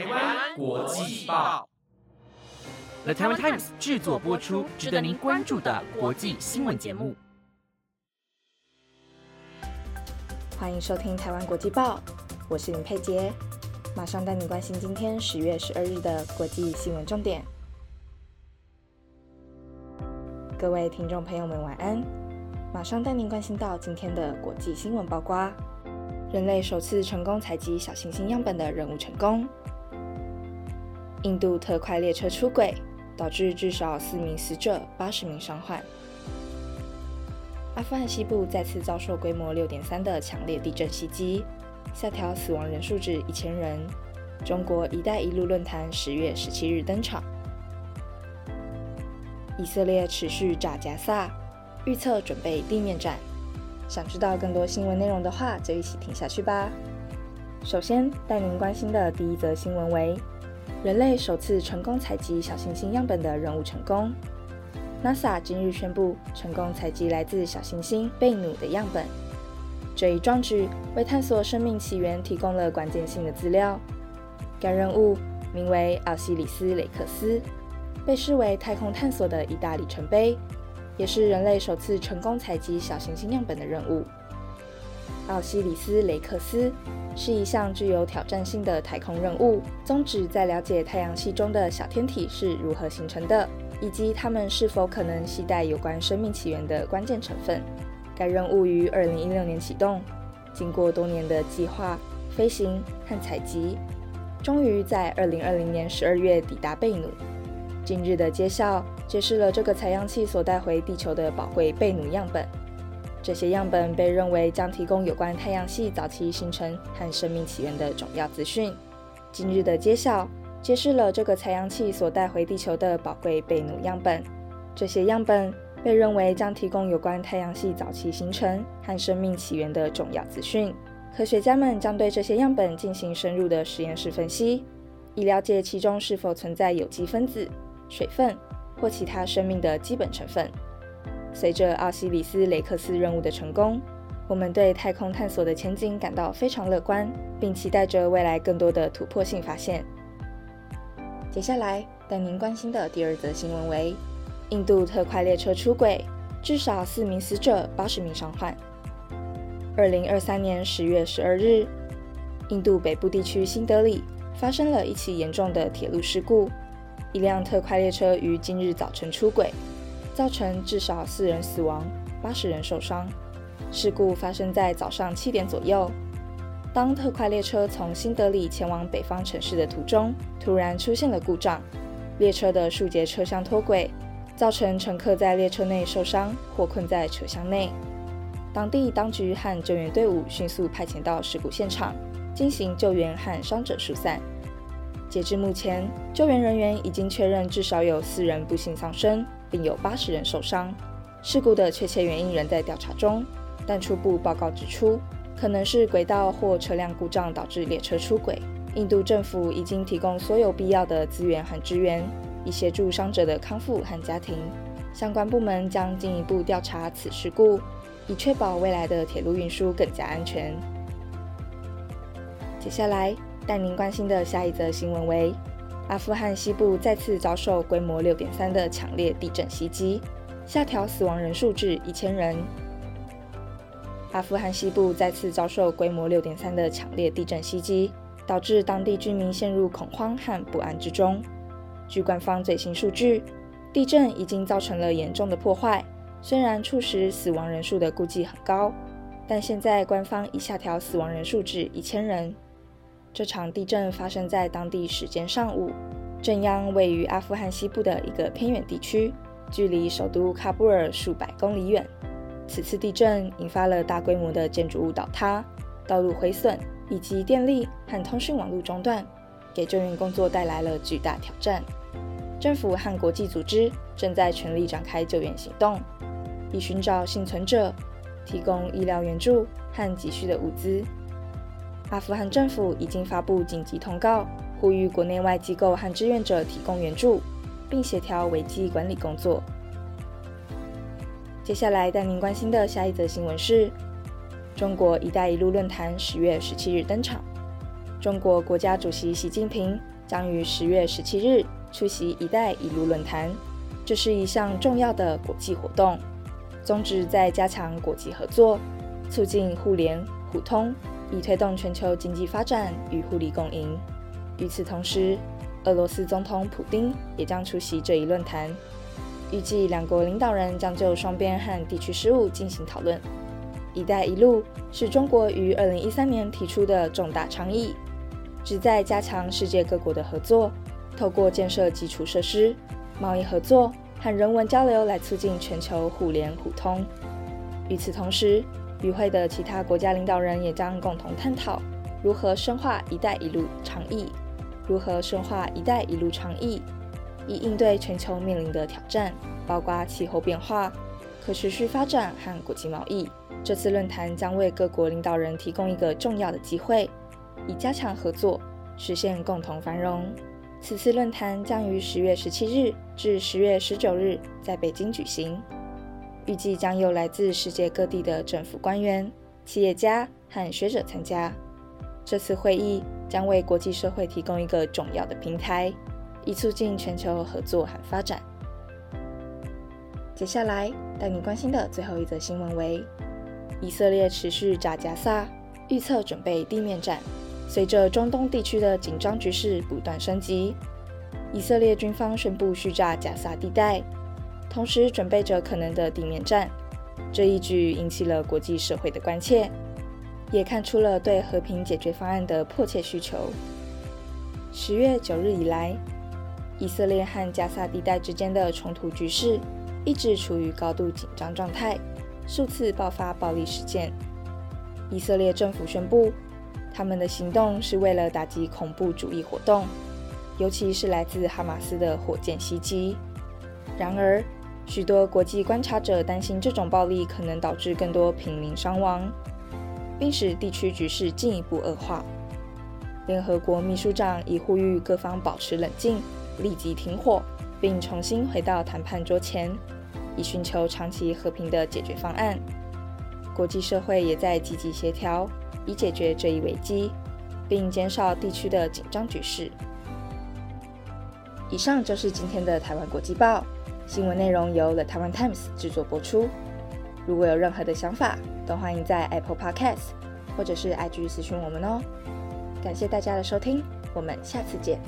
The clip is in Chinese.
台湾国际报，The Taiwan Times 制作播出，值得您关注的国际新闻节目。欢迎收听台湾国际报，我是林佩杰，马上带你关心今天十月十二日的国际新闻重点。各位听众朋友们，晚安！马上带您关心到今天的国际新闻曝光。人类首次成功采集小行星样本的任务成功。印度特快列车出轨，导致至少四名死者、八十名伤患。阿富汗西部再次遭受规模六点三的强烈地震袭击，下调死亡人数至一千人。中国“一带一路”论坛十月十七日登场。以色列持续炸加萨，预测准备地面战。想知道更多新闻内容的话，就一起听下去吧。首先带您关心的第一则新闻为：人类首次成功采集小行星样本的任务成功。NASA 今日宣布成功采集来自小行星贝努的样本，这一壮举为探索生命起源提供了关键性的资料。该任务名为奥西里斯·雷克斯，被视为太空探索的一大里程碑。也是人类首次成功采集小行星样本的任务。奥西里斯·雷克斯是一项具有挑战性的太空任务，宗旨在了解太阳系中的小天体是如何形成的，以及它们是否可能携带有关生命起源的关键成分。该任务于2016年启动，经过多年的计划、飞行和采集，终于在2020年12月抵达贝努。近日的揭晓揭示了这个采样器所带回地球的宝贵贝努样本。这些样本被认为将提供有关太阳系早期形成和生命起源的重要资讯。今日的揭晓揭示了这个采样器所带回地球的宝贵贝努样本。这些样本被认为将提供有关太阳系早期形成和生命起源的重要资讯。科学家们将对这些样本进行深入的实验室分析，以了解其中是否存在有机分子。水分或其他生命的基本成分。随着奥西里斯·雷克斯任务的成功，我们对太空探索的前景感到非常乐观，并期待着未来更多的突破性发现。接下来带您关心的第二则新闻为：印度特快列车出轨，至少四名死者，八十名伤患。二零二三年十月十二日，印度北部地区新德里发生了一起严重的铁路事故。一辆特快列车于今日早晨出轨，造成至少四人死亡、八十人受伤。事故发生在早上七点左右。当特快列车从新德里前往北方城市的途中，突然出现了故障，列车的数节车厢脱轨，造成乘客在列车内受伤或困在车厢内。当地当局和救援队伍迅速派遣到事故现场，进行救援和伤者疏散。截至目前，救援人员已经确认至少有四人不幸丧生，并有八十人受伤。事故的确切原因仍在调查中，但初步报告指出，可能是轨道或车辆故障导致列车出轨。印度政府已经提供所有必要的资源和支援，以协助伤者的康复和家庭。相关部门将进一步调查此事故，以确保未来的铁路运输更加安全。接下来。带您关心的下一则新闻为：阿富汗西部再次遭受规模六点三的强烈地震袭击，下调死亡人数至一千人。阿富汗西部再次遭受规模六点三的强烈地震袭击，导致当地居民陷入恐慌和不安之中。据官方最新数据，地震已经造成了严重的破坏。虽然初始死亡人数的估计很高，但现在官方已下调死亡人数至一千人。这场地震发生在当地时间上午，震央位于阿富汗西部的一个偏远地区，距离首都喀布尔数百公里远。此次地震引发了大规模的建筑物倒塌、道路毁损以及电力和通讯网络中断，给救援工作带来了巨大挑战。政府和国际组织正在全力展开救援行动，以寻找幸存者，提供医疗援助和急需的物资。阿富汗政府已经发布紧急通告，呼吁国内外机构和志愿者提供援助，并协调危机管理工作。接下来带您关心的下一则新闻是：中国“一带一路”论坛十月十七日登场。中国国家主席习近平将于十月十七日出席“一带一路”论坛。这是一项重要的国际活动，宗旨在加强国际合作，促进互联互通，以推动全球经济发展与互利共赢。与此同时，俄罗斯总统普京也将出席这一论坛。预计两国领导人将就双边和地区事务进行讨论。“一带一路”是中国于2013年提出的重大倡议，旨在加强世界各国的合作，透过建设基础设施、贸易合作和人文交流来促进全球互联互通。与此同时，与会的其他国家领导人也将共同探讨如何深化“一带一路”倡议，如何深化“一带一路”倡议。以应对全球面临的挑战，包括气候变化、可持续发展和国际贸易。这次论坛将为各国领导人提供一个重要的机会，以加强合作，实现共同繁荣。此次论坛将于十月十七日至十月十九日在北京举行，预计将有来自世界各地的政府官员、企业家和学者参加。这次会议将为国际社会提供一个重要的平台。以促进全球合作和发展。接下来带你关心的最后一则新闻为：以色列持续炸加萨，预测准备地面战。随着中东地区的紧张局势不断升级，以色列军方宣布续炸加萨地带，同时准备着可能的地面战。这一举引起了国际社会的关切，也看出了对和平解决方案的迫切需求。十月九日以来。以色列和加萨地带之间的冲突局势一直处于高度紧张状态，数次爆发暴力事件。以色列政府宣布，他们的行动是为了打击恐怖主义活动，尤其是来自哈马斯的火箭袭击。然而，许多国际观察者担心这种暴力可能导致更多平民伤亡，并使地区局势进一步恶化。联合国秘书长已呼吁各方保持冷静。立即停火，并重新回到谈判桌前，以寻求长期和平的解决方案。国际社会也在积极协调，以解决这一危机，并减少地区的紧张局势。以上就是今天的台湾国际报新闻内容，由 The Taiwan Times 制作播出。如果有任何的想法，都欢迎在 Apple Podcast 或者是 IG 私讯我们哦。感谢大家的收听，我们下次见。